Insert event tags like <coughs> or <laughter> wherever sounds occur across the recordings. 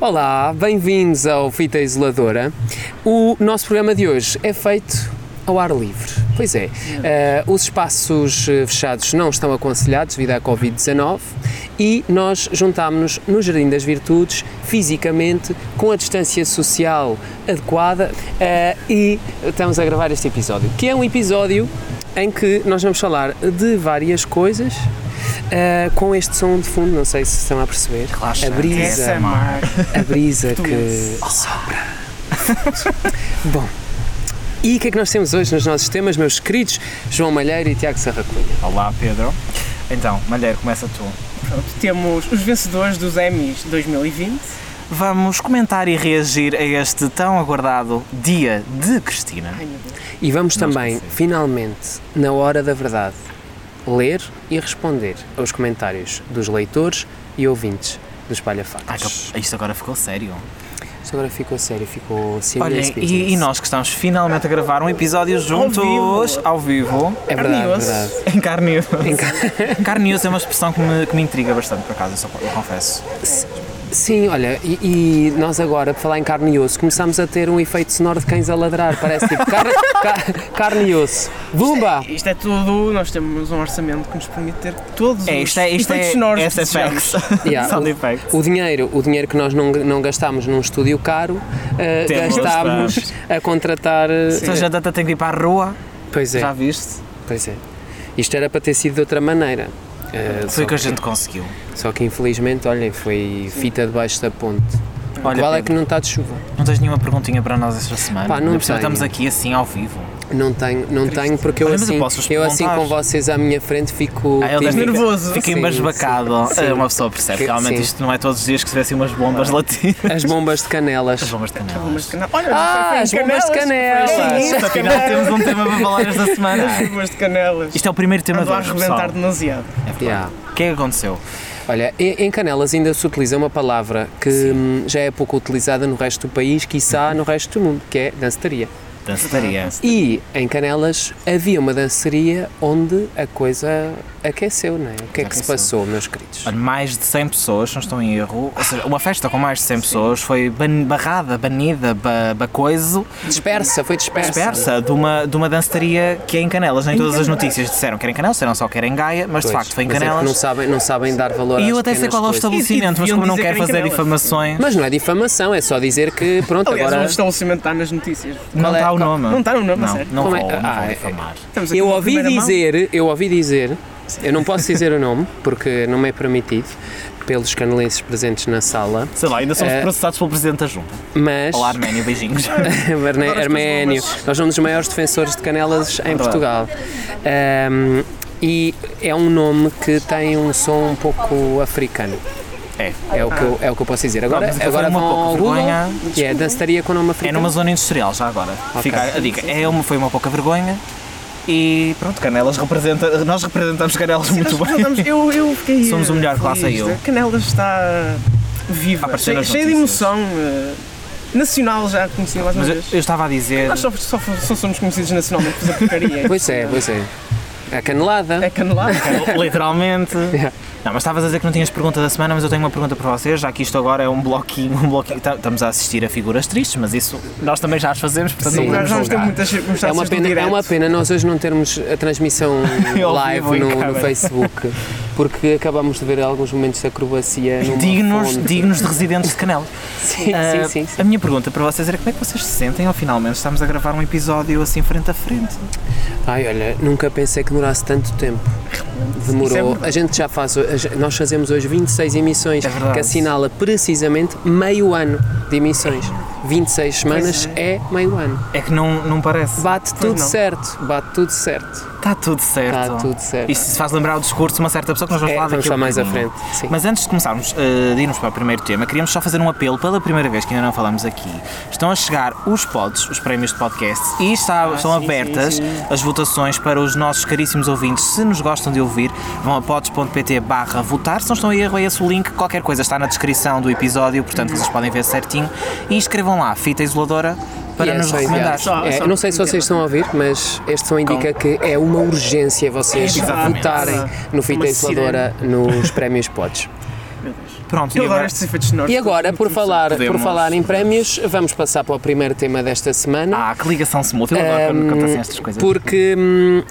Olá, bem-vindos ao Fita Isoladora. O nosso programa de hoje é feito ao ar livre. Pois é, eh, os espaços eh, fechados não estão aconselhados devido à Covid-19 e nós juntámos-nos no Jardim das Virtudes, fisicamente, com a distância social adequada eh, e estamos a gravar este episódio, que é um episódio em que nós vamos falar de várias coisas. eh, com este som de fundo, não sei se estão a perceber. a brisa, <laughs> a brisa que sopra. <laughs> Bom, e o que é que nós temos hoje nos nossos temas, meus queridos João Malheiro e Tiago Sarracunha? Olá, Pedro. Então, Malheiro, começa tu. Pronto, temos os vencedores dos Emmys 2020. Vamos comentar e reagir a este tão aguardado Dia de Cristina. Ai meu Deus. E vamos Não também, esqueci. finalmente, na hora da verdade, ler e responder aos comentários dos leitores e ouvintes do Espalha Ai, Factos. que- isto agora ficou sério. Isto agora ficou sério, ficou Olhem, serious e, business. e nós que estamos finalmente a gravar um episódio juntos, vivo. ao vivo, É verdade, e verdade. <laughs> em carne e osso. Em ca- Carne e osso é uma expressão que me, que me intriga bastante, por acaso, eu, só, eu confesso. Sim, olha, e, e nós agora, por falar em carne e osso, começámos a ter um efeito sonoro de cães a ladrar. Parece tipo carne, <laughs> ca- carne e osso. Bumba! Isto é tudo, nós temos um orçamento que nos permite ter todos É, os isto é, isto efeitos é sonoros que SFX. desejamos. <laughs> Yeah, Sound o- effects. O dinheiro, o dinheiro que nós não, não gastámos num estúdio caro, eh, Temos gastámos a contratar. eh, Ou seja, a data tem que ir para a rua, Pois é, já viste? pois é. Isto era para ter sido de outra maneira. Eh, Foi o que a gente conseguiu. só que infelizmente, olhem, foi fita debaixo da ponte. Olha, Qual é que Pedro, não está de chuva? não tens nenhuma perguntinha para nós esta semana? Pá, não tenho. Estamos aqui assim ao vivo. Não tenho, não tenho porque eu Olha, assim, eu assim com vocês à minha frente fico. Ah, ele nervoso. Fica Sim, embasbacado. sim, sim. Ah, Uma pessoa percebe Que- realmente sim. isto não é todos os dias que se vê assim umas bombas latinas. As bombas de canelas. As bombas de canelas. cana- Olha, Ah, foi- foi em as bombas de canelas. Sim, isso, afinal temos um tema para falar esta semana. As bombas de canelas. Isto é o primeiro tema de Andou a hoje, pessoal. demasiado. É verdade. Yeah. O que é que aconteceu? Olha, em Canelas ainda se utiliza uma palavra que hum, já é pouco utilizada no resto do país, quiçá no resto do mundo, que é dançaria. Dançaria. E em Canelas havia uma dançaria onde a coisa aqueceu, não é? O que é que se passou, meus queridos? Mais de 100 pessoas, se não estou em erro, ou seja, uma festa com mais de 100 pessoas foi ban- barrada, banida, ba, bacoiso, Dispersa, foi dispersa. dispersa de uma, de uma dançaria que é em Canelas. Nem todas as notícias disseram que era em Canelas, disseram só que era em Gaia, mas de Pois, facto foi em mas é Canelas. não sabem, não sabem dar valor E eu até sei qual é o estabelecimento, mas E- e como não quero que fazer em Canelas. difamações, Mas não é difamação, é só dizer que, pronto, Aliás, agora... o estabelecimento está nas notícias. não qual é- está o nome. Não está o nome, Não, sério. não Como vou, é? não Ah, vou é- difamar. Eu ouvi mão. dizer, eu ouvi dizer, eu não posso dizer o nome, porque não me é permitido, pelos canelenses presentes na sala, Sei lá, ainda somos Eh, processados pelo Presidente da Junta. mas... Olá, Arménio, beijinhos. <laughs> Arménio, nós somos os maiores defensores de canelas em. Portugal. Ahm, e é um nome que tem um som um pouco africano. É. É o que eu, é o que eu posso dizer. Agora, Pronto, agora uma pouca Google, vergonha. que é dançaria com nome É africano. numa zona industrial, já agora. Ok. Fica a dica. É uma, foi uma pouca vergonha. E pronto, Canelas representa. Nós representamos Canelas muito Nós bem. Eu, eu fiquei. <laughs> Somos o eh, melhor classe feliz. aí, eu. Canelas está viva, cheia, cheia de emoção. eh, Nacional já conhecida mais uma Mas eu, vez. eu estava a dizer. Nós só, só, só somos conhecidos nacionalmente por porcaria. <laughs> Pois é, pois é. A canelada. É canelada. <laughs> Literalmente. Yeah. Não, mas estavas a dizer que não tinhas pergunta da semana, mas eu tenho uma pergunta para vocês, já que isto agora é um bloquinho, um bloquinho. tá- Estamos a assistir a figuras tristes, mas isso nós também já as fazemos, portanto Sim. não podemos vamos ter julgar. muitas É uma, circunstâncias do pena, é uma pena nós hoje não termos a transmissão <laughs> live no, no. Facebook, porque acabamos de ver alguns momentos de acrobacia Dignos, fonte. dignos de residentes de Canela. <laughs> Sim, Ah, sim, sim, sim. A minha pergunta para vocês era como é que vocês se sentem ao finalmente estamos a gravar um episódio assim frente a frente? Ai, olha, nunca pensei que demorasse tanto tempo. <laughs> É Demorou. verdade. a gente já faz. Nós fazemos hoje 26 emissões, É que assinala precisamente meio ano de emissões. 26 semanas Pois é meio ano. É que não, não parece. Bate tudo não. certo, bate tudo certo. Está tudo certo. Está tudo certo. Isto se faz lembrar o discurso de uma certa pessoa que nós vamos É, falar vamos mais à frente. Sim. Mas antes de começarmos uh, de irmos para o primeiro tema, queríamos só fazer um apelo pela primeira vez que ainda não falamos aqui. Estão a chegar os pods, os prémios de podcast, e está- estão sim, abertas sim, sim. as votações para os nossos caríssimos ouvintes. Se nos gostam de ouvir, vão a pods.pt barra votar. Se não estão a erro, é esse o link. Qualquer coisa está na descrição do episódio, portanto vocês podem ver certinho. E escrevam lá, fita isoladora, para E é nos recomendar. Só- É, só não sei se vocês estão a ouvir, mas este som indica que é uma urgência vocês Exatamente. votarem no Fita Uma Isoladora nos prémios Deus. Pronto, e Eu adoro agora? estes efeitos sonoros. E agora, por falar, por Podemos- falar em prémios, vamos passar para o primeiro tema desta semana. Ah, que ligação smooth. Eu adoro quando acontecem estas coisas. Porque hum,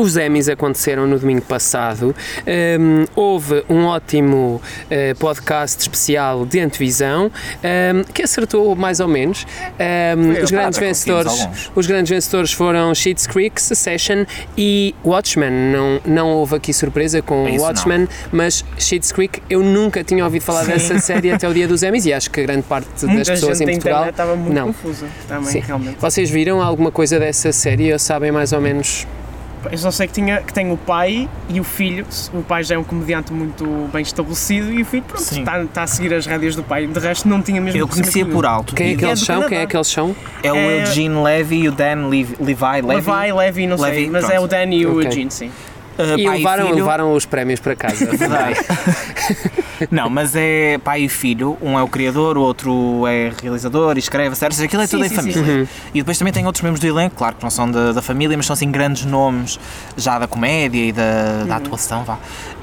os Emmys aconteceram no domingo passado. Hum, houve um ótimo eh, podcast especial de antevisão hum, que acertou mais ou menos. Foi, os, grandes vencedores, os grandes vencedores foram Schitt's Creek, Succession e Watchmen. Não, não houve aqui surpresa com Isso não. Watchmen, mas Schitt's Creek eu nunca tinha ouvido falar dessa série até o dia dos Emmys e acho que grande parte das Muita pessoas em Portugal estava muito não. confusa. Também, Sim. realmente. Vocês viram alguma coisa dessa série ou sabem mais ou menos? Eu só sei que, tinha, que tem o pai e o filho. O pai já é um comediante muito bem estabelecido e o filho, pronto, está, está a seguir as rédeas do pai. De resto, não tinha mesmo Eu conhecia por alto. Quem é que é eles do são? Quem é que eles são? É o É- Eugene Levy e o Dan Levi, Levi, Levy. Levi, Levi, não sei, Levi, mas pronto. é o Dan e o Ok. Eugene, sim. Uh, E levaram, filho. levaram os prémios para casa. <laughs> <laughs> Não, mas é pai e filho. Um é o criador, o outro é realizador e escreve, certo? Aquilo é Sim, tudo em sim, família. sim, Uhum. E depois também tem outros membros do elenco, claro que não são da, da família, mas são assim grandes nomes já da comédia e da, Uhum. da atuação, vá.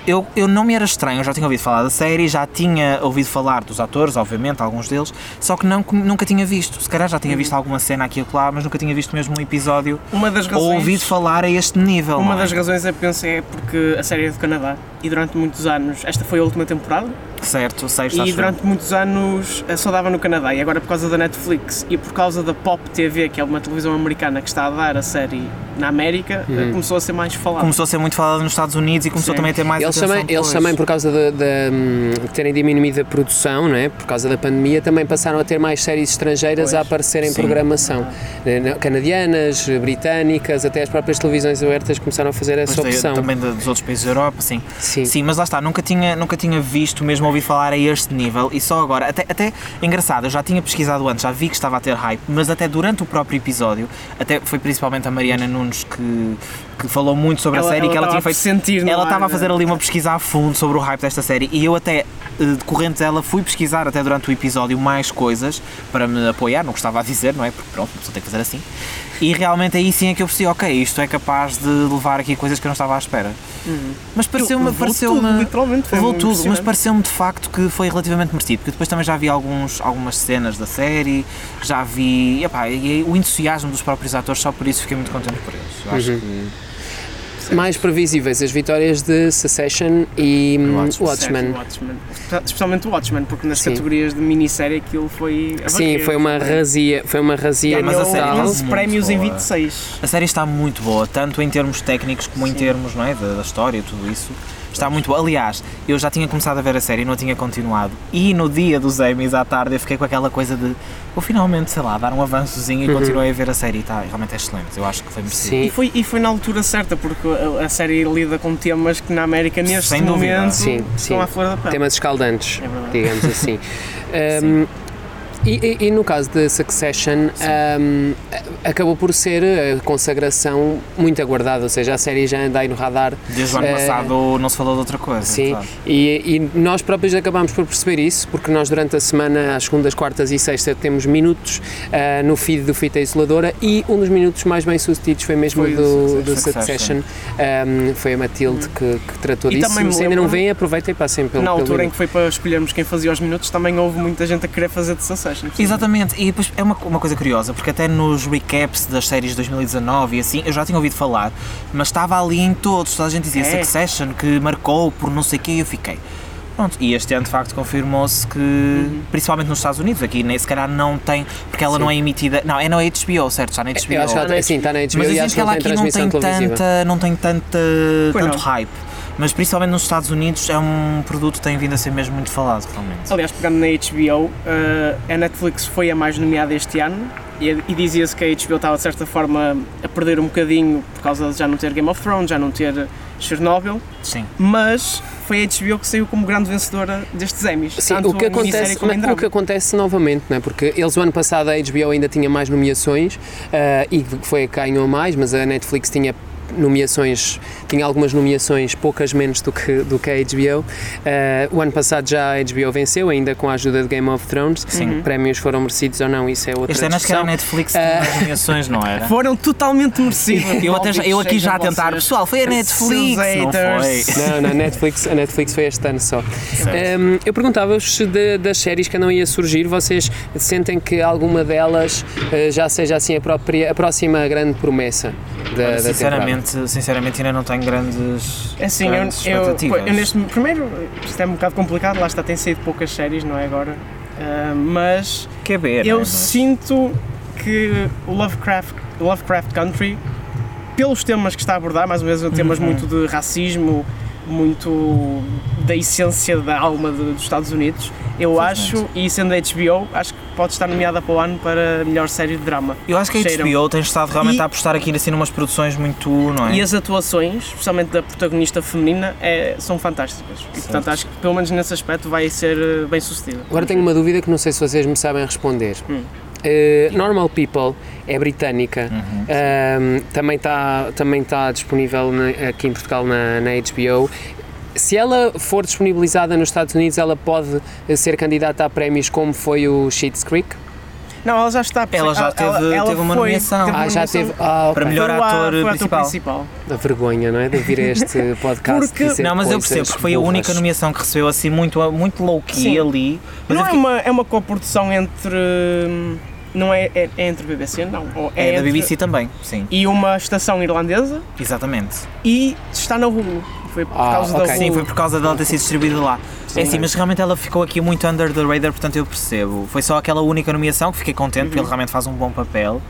Eu, eu não me era estranho, eu já tinha ouvido falar da série, já tinha ouvido falar dos atores, obviamente, alguns deles, só que não, nunca tinha visto. Se calhar já tinha Uhum. visto alguma cena aqui e lá, mas nunca tinha visto mesmo um episódio Uma das razões. ou ouvido falar a este nível. Uma é? das razões eu penso é porque a série é do Canadá e durante muitos anos, esta foi a última temporada, Certo, sexta, e durante muitos anos eh, só dava no Canadá e agora por causa da Netflix e por causa da Pop TV, que é uma televisão americana que está a dar a série na América, Uhum. começou a ser mais falada. Começou a ser muito falado nos Estados Unidos e começou Sim. também a ter mais Eles atenção também, eles também, por causa de, de, hum, de terem diminuído a produção, não é? por causa da pandemia, também passaram a ter mais séries estrangeiras a Pois. aparecer em Sim. programação. Eh, Canadianas, britânicas, até as próprias televisões abertas começaram a fazer essa Depois da- opção. também dos outros países da Europa, sim. Sim. Sim, mas lá está, nunca tinha, nunca tinha visto mesmo ouvir falar a este nível e só agora, até, até engraçado, eu já tinha pesquisado antes, já vi que estava a ter hype, mas até durante o próprio episódio, até foi principalmente a Mariana Nunes que, que falou muito sobre Ela- a série ela que ela tinha feito. sentir ela estava a fazer ali uma pesquisa a fundo sobre o hype desta série e eu até, eh, decorrente dela, fui pesquisar até durante o episódio mais coisas para me apoiar, não gostava a dizer, não é? Porque pronto, a pessoa tem que fazer assim. E realmente aí sim é que eu percebi, ok, isto é capaz de levar aqui coisas que eu não estava à espera. Mas pareceu-me. Pareceu tudo, literalmente, foi levou tudo, mas pareceu-me de facto que foi relativamente merecido, porque depois também já vi alguns, algumas cenas da série, já vi. Epá, e o entusiasmo dos próprios atores, só por isso fiquei muito contente por eles. Eu acho Uhum. que. Mais previsíveis as vitórias de Succession e hum, Watchmen. Watchmen. Watchmen. Espe- Especialmente o Watchmen, porque nas Sim. categorias de minissérie aquilo foi. Sim, foi uma razia, foi uma razia mas a série total. 11 muito prémios em boa. 26. A série está muito boa, tanto em termos técnicos como em Sim. termos não é, da, da história e tudo isso. Está muito. Aliás, eu já tinha começado a ver a série e não a tinha continuado. E no dia dos Emmys à tarde eu fiquei com aquela coisa de vou finalmente, sei lá, dar um avançozinho e Uhum. continuei a ver a série e tá, realmente é excelente. Eu acho que foi merecido. Sim. E foi, e foi na altura certa, porque a, a série lida com temas que na América neste Sem momento Sim, estão sim. à flor da pele. Temas escaldantes, É digamos assim. <laughs> Um, e, e- e no caso de Succession, um, acabou por ser a consagração muito aguardada, ou seja, a série já anda aí no radar Desde o ano Eh, passado não se falou de outra coisa. Sim, claro. e, e nós próprios acabámos por perceber isso, porque nós durante a semana, às segundas, quartas e sexta, temos minutos ah, no feed do Fita Isoladora e um dos minutos mais bem sucedidos foi mesmo Foi do, do Succession. Ahm, foi a Matilde que, que tratou E disso. Se ainda não vêm, aproveitem e passem pelo Na pelo altura em link. que foi para escolhermos quem fazia os minutos, também houve muita gente a querer fazer de Succession. Exatamente, e depois é uma, uma coisa curiosa, porque até nos recaps das séries de 2019 e assim, eu já tinha ouvido falar, mas estava ali em todos, toda a gente dizia É. Succession, que marcou por não sei o quê, e eu fiquei. Pronto, e este ano de facto confirmou-se que, Uhum. principalmente nos Estados Unidos, aqui nem se calhar não tem, porque ela Sim. não é emitida, não, é na HBO, certo? Está na HBO. Eu acho que ela, sim, está na HBO mas dizem acho que ela aqui não tem tanta, não tem tanta, Pois tanto não. hype. Mas principalmente nos Estados Unidos é um produto que tem vindo a ser mesmo muito falado, realmente. Aliás, pegando na HBO, eh, a Netflix foi a mais nomeada este ano e, e dizia-se que a HBO estava de certa forma a perder um bocadinho por causa de já não ter Game of Thrones, já não ter Chernobyl, Sim. mas foi a HBO que saiu como grande vencedora destes Emmys. Sim, tanto o que, acontece, como em mas o que acontece novamente, não é? porque eles o ano passado a HBO ainda tinha mais nomeações ah, e foi a que ganhou mais, mas a Netflix tinha nomeações, tinha algumas nomeações, poucas menos do que, do que a HBO. Ah, o ano passado já a HBO venceu, ainda com a ajuda de Game of Thrones. Sim. Prémios foram merecidos ou não, isso é outra Este ano acho que era a Netflix que tinha mais nomeações, não era? <laughs> Foram totalmente merecidos. Eu, até eu aqui já a tentar, pessoal, foi a Netflix, não foi? Não, não, a Netflix, a Netflix foi este ano só. Um, eu perguntava-vos se de- das séries que andam aí a surgir, vocês sentem que alguma delas uh, já seja assim a, própria, a próxima grande promessa da, da temporada? Sinceramente, sinceramente ainda não tenho grandes, É assim, eu, grandes eu, expectativas. eu neste primeiro, isto é um bocado complicado, lá está, tem saído poucas séries, não é agora? Ah, mas Quer ver, eu né? sinto que o Lovecraft, Lovecraft Country, pelos temas que está a abordar, mais uma vez, temas Uhum. muito de racismo, muito da essência da alma de- dos Estados Unidos, eu acho, e sendo a HBO, acho que pode estar nomeada para o ano para a melhor série de drama. Eu acho que a. HBO tem estado realmente E- a apostar aqui assim numas produções muito, não é? E as atuações, especialmente da protagonista feminina, é- são fantásticas. E portanto acho que pelo menos nesse aspecto vai ser eh, bem sucedida. Agora tenho uma dúvida que não sei se vocês me sabem responder. Hum. Uh, Normal People é britânica, Uhum. um, também está também tá disponível na- aqui em Portugal na, na HBO. Se ela for disponibilizada nos Estados Unidos, ela pode ser candidata a prémios como foi o Schitt's Creek? Não, ela já está. Ela já teve- teve uma foi- nomeação. teve uma Ah, já nomeação. teve. Ah, ok. Para melhor o a- ator principal. principal. A vergonha, não é? De vir a este <laughs> podcast. Porque- dizer Não, mas eu percebo, porque foi a burras. única nomeação que recebeu assim muito, muito low-key ali. Mas Não é fiquei- uma, é uma coprodução entre. Não é, é, é entre BBC, não. ou é, da entre- BBC também, sim, E uma estação irlandesa exatamente. e está na Hulu. Foi por Ah, causa ok. da Hulu. Sim, foi por causa dela ter sido distribuída lá. É sim, mas realmente ela ficou aqui muito under the radar, portanto eu percebo. Foi só aquela única nomeação que fiquei contente, porque ele realmente faz um bom papel.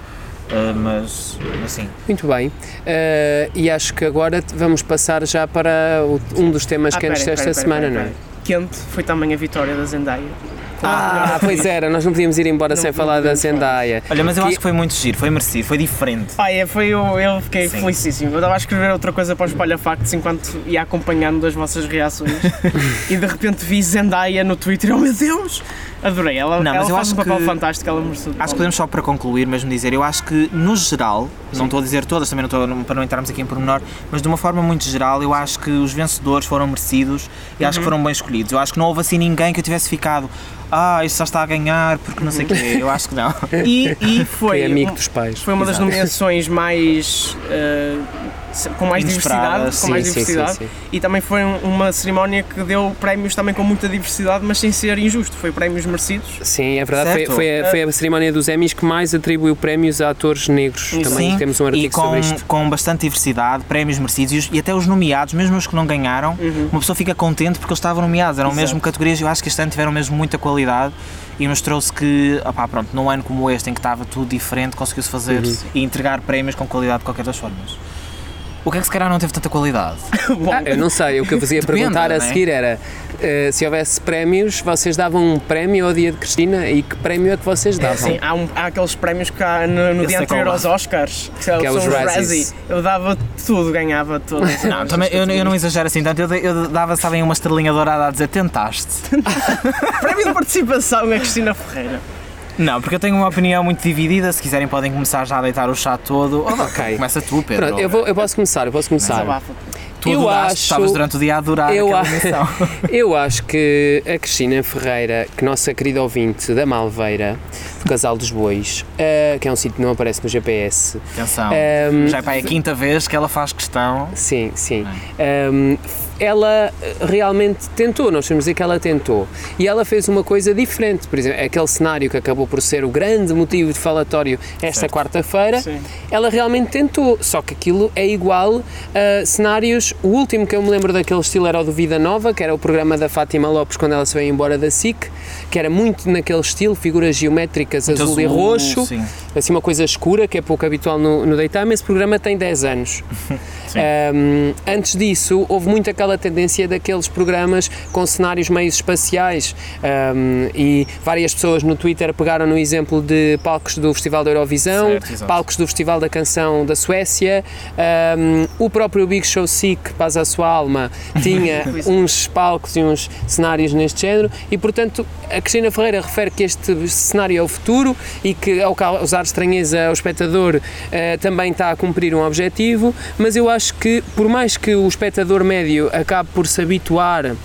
uh, mas, assim, Muito bem. Uh, e acho que agora vamos passar já para o- um dos temas Ah, quentes pera, desta pera, pera, semana, pera, não é? Quente foi também a vitória da Zendaya. Ah, pois era, nós não podíamos ir embora Não sem falar da. Zendaya. Olha, mas eu Que- acho que foi muito giro, foi merecido, foi diferente. Ah, é, foi, eu, eu fiquei Sim. felicíssimo. Eu estava a escrever outra coisa para o Espalha Factos enquanto ia acompanhando as vossas reações <laughs> e de repente vi Zendaya no Twitter e oh meu Deus! Adorei, ela, Não, ela mas eu faz acho um papel que- fantástico, ela mereceu. Acho que podemos só para concluir mesmo dizer, eu acho que no geral, não estou a dizer todas, também não estou para não entrarmos aqui em pormenor, mas de uma forma muito geral, eu acho que os vencedores foram merecidos e acho que foram bem escolhidos. Eu acho que não houve assim ninguém que eu tivesse ficado, ah, isso só está a ganhar porque não sei o quê. <laughs> Eu acho que não. E, e foi, Foi amigo dos pais. foi uma das Exato. nomeações mais. se- com mais diversidade, com mais sim, sim, diversidade sim, sim. e também foi um- uma cerimónia que deu prémios também com muita diversidade, mas sem ser injusto, foi prémios merecidos. Sim, é verdade. Foi, foi, a, foi a cerimónia dos Emmys que mais atribuiu prémios a atores negros. Sim. Também Sim, temos um e artigo com, sobre isto. com bastante diversidade, prémios merecidos e, e até os nomeados, mesmo os que não ganharam, uma pessoa fica contente porque eles estavam nomeados, eram Uhum. Exato. mesmo categorias, eu acho que este ano tiveram mesmo muita qualidade e mostrou-se que, opá, pronto, num ano como este em que estava tudo diferente, conseguiu-se fazer Uhum. e entregar prémios com qualidade de qualquer das formas. O que é que se calhar não teve tanta qualidade? <laughs> Bom, Ah, eu não sei, o que eu vos ia Depende, perguntar a é? seguir era eh, se houvesse prémios, vocês davam um prémio ao dia de Cristina e que prémio é que vocês davam? Sim, há, um- há aqueles prémios que há no, no dia qual anterior aos Oscars, que, são Que é os Razzies. Razzie. Eu dava tudo, ganhava tudo. <laughs> Não, também, eu, eu não exagero assim tanto, eu, eu dava, sabem, uma estrelinha dourada a dizer tentaste. <laughs> Prémio de participação a Cristina Ferreira. Não, porque eu tenho uma opinião muito dividida, se quiserem podem começar já a deitar o chá todo. Ok. Começa tu, Pedro. Pronto, eu, vou, eu posso começar, eu posso começar. Desabafa. Tu eu adoraste, acho- estavas durante o dia a adorar eu, aquela a- emissão. <laughs> eu acho que a Cristina Ferreira, que nossa querida ouvinte da Malveira, do Casal dos Bois, eh, que é um sítio que não aparece no GPS. Atenção, ehm, já é a quinta vez que ela faz questão. Sim, sim. Ehm, ela realmente tentou, nós temos dizer que ela tentou. E ela fez uma coisa diferente. Por exemplo, aquele cenário que acabou por ser o grande motivo de falatório esta quarta-feira, ela realmente tentou. Só que aquilo é igual a cenários. O último que eu me lembro daquele estilo era o do Vida Nova, que era o programa da Fátima Lopes quando ela se veio embora da SIC, que era muito naquele estilo, figuras geométricas, Muito azul, e roxo. Sim. assim uma coisa escura, que é pouco habitual no, no daytime, esse programa tem 10 anos. <laughs> Um, antes disso, houve muito aquela tendência daqueles programas com cenários meio espaciais um, e várias pessoas no Twitter pegaram no exemplo de palcos do Festival da Eurovisão, Certo, palcos do Festival da Canção da Suécia, um, o próprio Big Show Sick, Paz à Sua Alma, <laughs> tinha uns palcos e uns cenários neste género e, portanto, a Cristina Ferreira refere que este cenário é o futuro e que, ao causar estranheza ao espectador, eh, também está a cumprir um objetivo, mas eu acho que, por mais que o espectador médio acabe por se habituar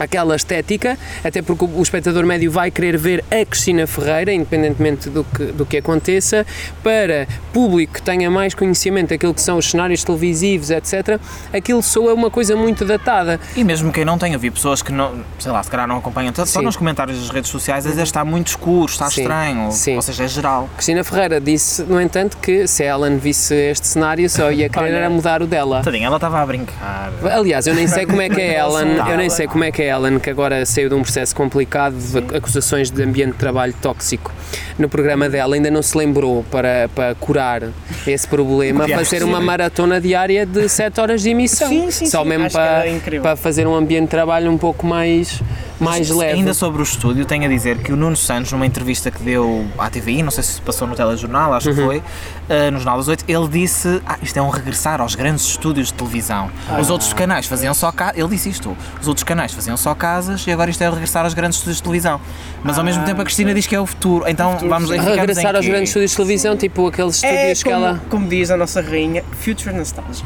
àquela estética, até porque o espectador médio vai querer ver a Cristina Ferreira, independentemente do que, do que aconteça, para público que tenha mais conhecimento daquilo que são os cenários televisivos, etc., aquilo soa uma coisa muito datada. E mesmo quem não tenha, vi pessoas que não, sei lá, se calhar não acompanham tanto, só nos comentários das redes sociais a dizer está muito escuro, está Sim, estranho, sim. ou seja, é geral. Cristina Ferreira disse, no entanto, que se a Ellen visse este cenário, só ia querer Olha. mudar o dela. Tadinha, ela estava a brincar. Aliás, eu nem sei como é que é <laughs> Ellen, eu nem sei como é que é a Ellen, que agora saiu de um processo complicado de acusações de ambiente de trabalho tóxico. No programa dela, ainda não se lembrou para, para curar esse problema, fazer uma maratona diária de 7 horas de emissão. Sim, sim, Só sim, mesmo para, para fazer um ambiente de trabalho um pouco mais, mais leve. Ainda sobre o estúdio, tenho a dizer que o Nuno Santos, numa entrevista que deu à TVI, não sei se passou no telejornal, acho Uhum. que foi, eh, no Jornal das Oito, ele disse: ah, isto é um regressar aos grandes estúdios de televisão. Os Ah. outros canais faziam só casas, ele disse isto, os outros canais faziam só casas e agora isto é o regressar aos grandes estúdios de televisão. Mas ao mesmo Ah, tempo a Cristina diz que é o futuro, então futuro, vamos sim. Regressar aos quê? grandes estúdios de televisão, tipo aqueles É estúdios que como, ela. como diz a nossa rainha, Future Nostalgia.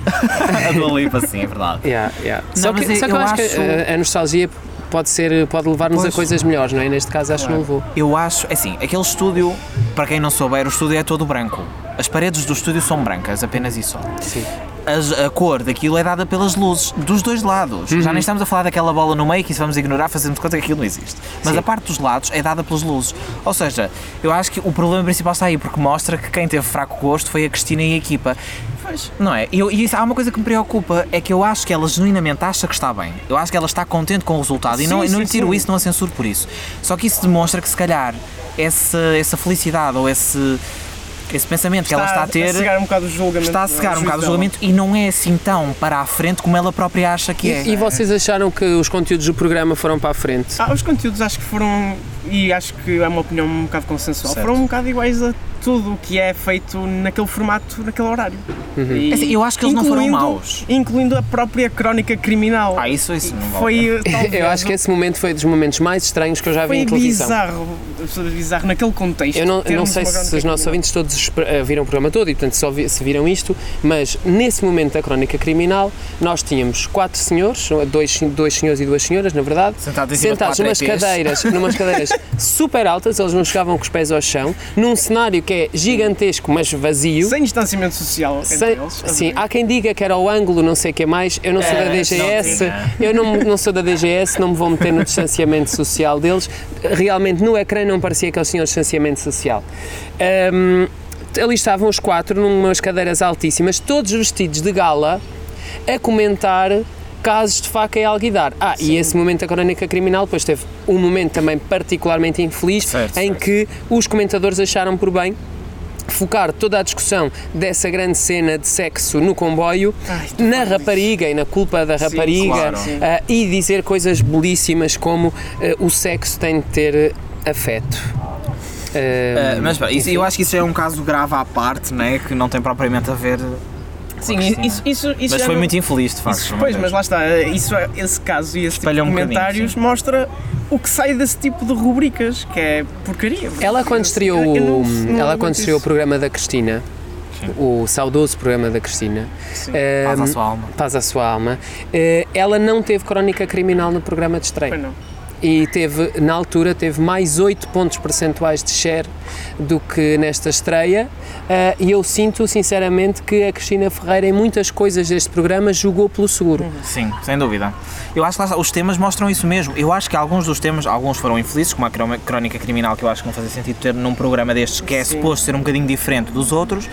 a Dua Lipa, sim, é verdade. Yeah, yeah. Não, Só mas que, só que eu, eu acho, que acho- a, a nostalgia pode, ser, pode levar-nos a coisas melhores, não é? Neste caso acho que não levou. Eu acho, assim, aquele estúdio, para quem não souber, o estúdio é todo branco. As paredes do estúdio são brancas, apenas e só. Sim. As- a cor daquilo é dada pelas luzes, dos dois lados. Já nem estamos a falar daquela bola no meio que isso vamos ignorar, fazendo de conta que aquilo não existe. Mas Sim. a parte dos lados é dada pelas luzes. Ou seja, eu acho que o problema principal está aí, porque mostra que quem teve fraco gosto foi a Cristina e a equipa. Pois. Não é? E, eu- e isso, há uma coisa que me preocupa, é que eu acho que ela genuinamente acha que está bem. Eu acho que ela está contente com o resultado e não, Sim, não lhe sim, tiro sim. isso, não a censuro por isso. Só que isso demonstra que se calhar essa, essa felicidade ou esse, esse pensamento que ela está a ter cegar um bocado o julgamento. está a cegar um bocado o julgamento e não é assim tão para a frente como ela própria acha que é. E, e vocês acharam que os conteúdos do programa foram para a frente? Ah, os conteúdos acho que foram, e acho que é uma opinião um bocado consensual, Certo. foram um bocado iguais a tudo o que é feito naquele formato, naquele horário. E- É assim, eu acho que eles não foram maus. Incluindo a própria crónica criminal. Ah, isso, isso não foi, talvez, <laughs> Eu acho que esse momento foi dos momentos mais estranhos que eu já vi em televisão. bizarro, bizarro naquele contexto. Eu não, eu não sei se os nossos ouvintes todos eh, viram o programa todo e, portanto, só vi- se viram isto, mas nesse momento da crónica criminal nós tínhamos quatro senhores, dois, dois senhores e duas senhoras, na verdade, Sentados sentados numas cadeiras, numas cadeiras <laughs> super altas, eles não chegavam com os pés ao chão, num cenário que é gigantesco, mas vazio. Sem distanciamento social entre Sem- eles. sim, há quem diga que era o ângulo, não sei o que mais. Eu não sou É, da DGS, não eu não, não sou da DGS, não me vou meter no distanciamento social deles. Realmente no ecrã não parecia que eles tinham distanciamento social. Ahm, ali estavam os quatro, numas cadeiras altíssimas, todos vestidos de gala, a comentar casos de faca e alguidar. Ah, e esse momento da crónica criminal, depois teve um momento também particularmente infeliz, Certo, em certo. que os comentadores acharam por bem focar toda a discussão dessa grande cena de sexo no comboio Ai, na rapariga e na culpa da rapariga claro. Sim. ah, e dizer coisas belíssimas como ah, o sexo tem de ter eh, afeto. Ah, Ah, mas isso- eu acho que isso é um caso grave à parte, né, que não tem propriamente a ver. Sim, isso, isso, isso Mas já foi não- muito infeliz, de facto. Isso, foi pois, mas lá está, isso, é- esse caso e esse tipo de um comentários sim. mostra o que sai desse tipo de rubricas, que é porcaria. Ela quando estreou, não- o- não ela quando estreou o programa da Cristina, o saudoso programa da Cristina, Sim. ah, Paz à sua alma. Paz à sua alma, eh, ela não teve crónica criminal no programa de estreia. Pois não. E teve, na altura, teve mais 8 pontos percentuais de share do que nesta estreia ah, e eu sinto, sinceramente, que a Cristina Ferreira, em muitas coisas deste programa, jogou pelo seguro. Sim, sem dúvida. Eu acho que lá os temas mostram isso mesmo. Eu acho que alguns dos temas, alguns foram infelizes, como a cró- crónica criminal, que eu acho que não fazia sentido ter num programa destes, que é Sim. suposto ser um bocadinho diferente dos outros,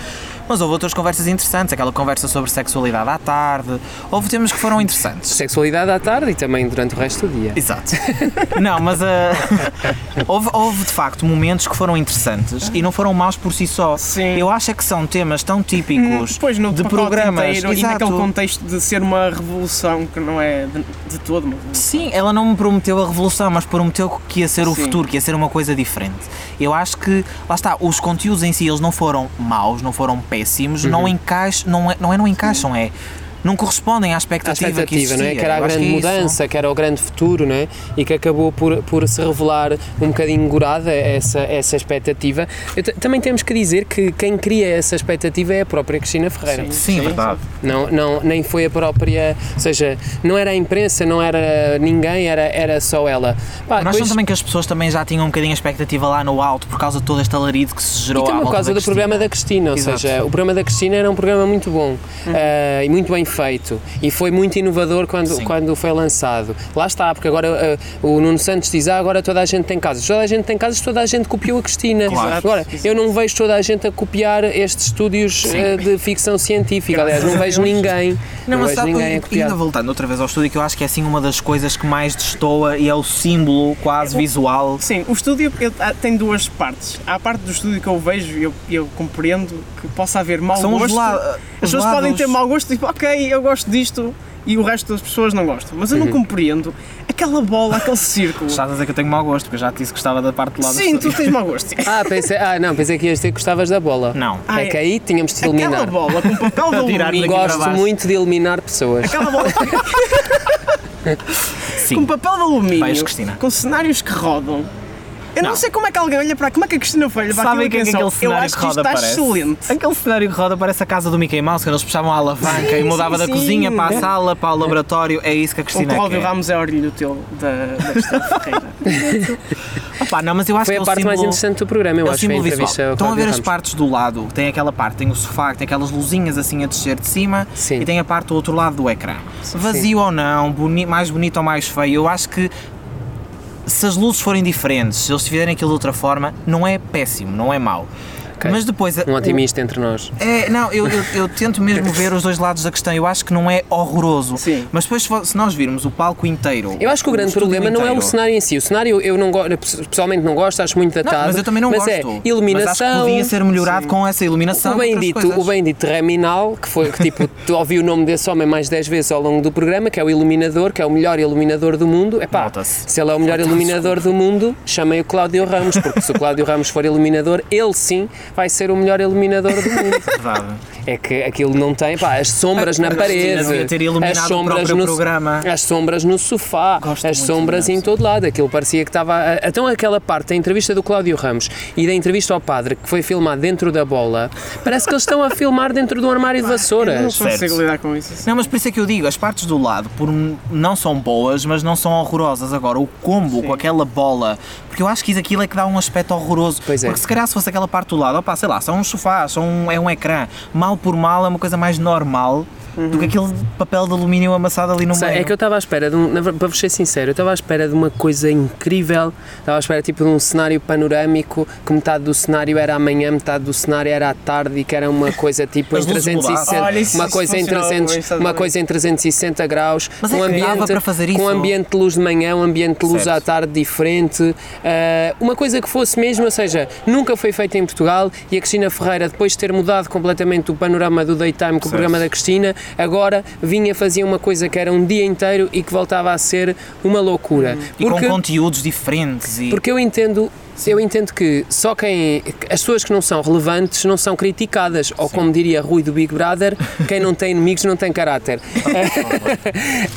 mas houve outras conversas interessantes, aquela conversa sobre sexualidade à tarde, houve temas que foram interessantes. Sexualidade à tarde e também durante o resto do dia. Exato. <laughs> Não, mas ah, <laughs> houve, houve de facto momentos que foram interessantes e não foram maus por si só. Sim. Eu acho é que são temas tão típicos Depois no de programas. inteiro, e Exato. naquele contexto de ser uma revolução que não é de, de todo, mas Sim, ela não me prometeu a revolução, mas prometeu que ia ser o Sim. futuro, que ia ser uma coisa diferente. Eu acho que, lá está, os conteúdos em si, eles não foram maus, não foram péssimos, Uhum. não encaixam, não é, não é não encaixam, é não correspondem à a expectativa, que expectativa, não é? existia. que era a Eu grande é isso. mudança, que era o grande futuro, não é? e que acabou por, por se revelar um bocadinho gorada essa, essa expectativa. T- também temos que dizer que quem cria essa expectativa é a própria Cristina Ferreira. Sim. Sim, é verdade. Não, não, nem foi a própria, ou seja, não era a imprensa, não era ninguém, era, era só ela. Pá, Nós depois- acham também que as pessoas também já tinham um bocadinho a expectativa lá no alto por causa de todo este alarido que se gerou E à também por causa do programa Cristina. da Cristina, ou Exato. seja, o programa da Cristina era um programa muito bom eh, e muito bem feito e foi muito inovador quando, Sim. quando foi lançado. Lá está, porque agora eh, o Nuno Santos diz, ah, agora toda a gente tem casas. Toda a gente tem casas, toda a gente copiou a Cristina. Claro. Agora, eu não vejo toda a gente a copiar estes estúdios eh, de ficção científica, aliás, não vejo ninguém, não, mas vejo sabe, ninguém a e copiar. ainda voltando outra vez ao estúdio, que eu acho que é assim uma das coisas que mais destoa e é o símbolo quase visual. Sim, o estúdio eu- ah, tem duas partes. Há a parte do estúdio que eu vejo e eu, eu compreendo que possa haver mau São os gosto. la- As os pessoas podem ter mau gosto, tipo, ok, eu gosto disto e o resto das pessoas não gostam. Mas eu Uhum. não compreendo aquela bola, aquele círculo. Estás a dizer que eu tenho mau gosto, porque eu já te disse que gostava da parte do lado Sim, tu tens mau gosto. <laughs> Ah, pensei, ah, não, pensei que ias dizer que gostavas da bola. Não. Ah, é que aí tínhamos de te Aquela eliminar. bola com papel de <laughs> alumínio. Gosto muito de eliminar pessoas. Aquela bola <laughs> Sim. com papel de alumínio. Vais, Cristina. Com cenários que rodam. Eu não, Não. sei como é que alguém olha para como é que a Cristina foi olha para Sabem aquilo que é e que aquele eu cenário acho que que isto roda está parece? excelente. Aquele cenário que roda parece a casa do Mickey Mouse, quando eles puxavam a alavanca e Sim, mudava sim, da sim. cozinha para a sala, para o laboratório. É isso que a O Cristina Cláudio quer. Ramos é orgulho teu da, da Cristina <laughs> Ferreira. Opa, não, mas eu acho Foi que a é o parte mais símbolo- interessante do programa, eu É o acho que foi a entrevista ao Estão a ver Cláudio as partes do lado, tem aquela parte, tem o sofá, tem aquelas luzinhas assim a descer de cima Sim. e tem a parte do outro lado do ecrã. Vazio ou não, boni- mais bonito ou mais feio, eu acho que se as luzes forem diferentes, se eles fizerem aquilo de outra forma, não é péssimo, não é mau. Ok. Mas depois. Um o- otimista entre nós. É, não, eu, eu, eu tento mesmo <laughs> ver os dois lados da questão. Eu acho que não é horroroso. Sim. Mas depois, se nós virmos o palco inteiro. Eu acho que o grande problema não é o inteiro- cenário em si. O cenário eu não gosto, pessoalmente não gosto, acho muito Não, datado. mas eu também não mas gosto. é Mas acho iluminação. que podia ser melhorado com essa iluminação. O bem, dito, coisas. o bem dito Reminal, que foi que tipo, <laughs> tu ouvi o nome desse homem mais 10 vezes ao longo do programa, que é o iluminador, que é o melhor iluminador do mundo. Epá, Nota-se. se ele é o melhor iluminador do mundo, chamem o Cláudio Ramos, porque se o Cláudio Ramos for iluminador, ele sim vai ser o melhor iluminador do mundo. <laughs> Verdade. É que aquilo não tem, pá, as sombras na parede, devia ter iluminado as o sombras no, programa. as sombras no sofá, Gosto as sombras em todo lado. Aquilo parecia que estava. Então, aquela parte da entrevista do Cláudio Ramos e da entrevista ao padre, que foi filmado dentro da bola, parece que eles estão a filmar dentro de um armário de Eu não vassouras. Certo. consigo lidar com isso. Não, mas por isso é que eu digo, as partes do lado por não são boas, mas não são horrorosas. Agora, o combo com aquela bola, porque eu acho que isso aquilo é que dá um aspecto horroroso. Pois é. Porque se calhar se fosse aquela parte do lado, opá, sei lá, são uns sofás, são um- é um ecrã. Mal por mal é uma coisa mais normal do que aquele papel de alumínio amassado ali no Sei, meio. É que eu estava à espera, de um, para vos ser sincero, eu estava à espera de uma coisa incrível, estava à espera tipo de um cenário panorâmico, que metade do cenário era amanhã, metade do cenário era à tarde e que era uma coisa tipo em luzes 360, mudavam. Olha, isso- uma, coisa em funcionava 300, bem, uma coisa em 360 graus, Mas é um dava ambiente, para fazer com isso. um ambiente de luz de manhã, um ambiente de luz Certo. à tarde diferente, ah, uma coisa que fosse mesmo, ou seja, nunca foi feita em Portugal e a Cristina Ferreira, depois de ter mudado completamente o panorama do daytime com o programa da Cristina, agora vinha fazer uma coisa que era um dia inteiro e que voltava a ser uma loucura. E com conteúdos diferentes. E... Porque eu entendo, eu entendo que só quem. As pessoas que não são relevantes não são criticadas. Ou como diria Rui do Big Brother, quem não tem inimigos não tem caráter. <laughs>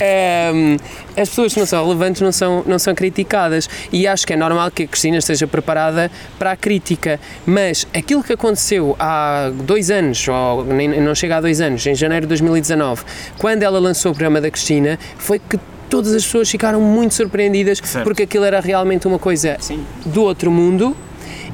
Ehm, as pessoas que não são relevantes não são, não são criticadas. E acho que é normal que a Cristina esteja preparada para a crítica. Mas aquilo que aconteceu há dois anos, ou nem, não chega a dois anos, em janeiro de 2019, quando ela lançou o programa da Cristina, foi que todas as pessoas ficaram muito surpreendidas Certo. porque aquilo era realmente uma coisa Sim. do outro mundo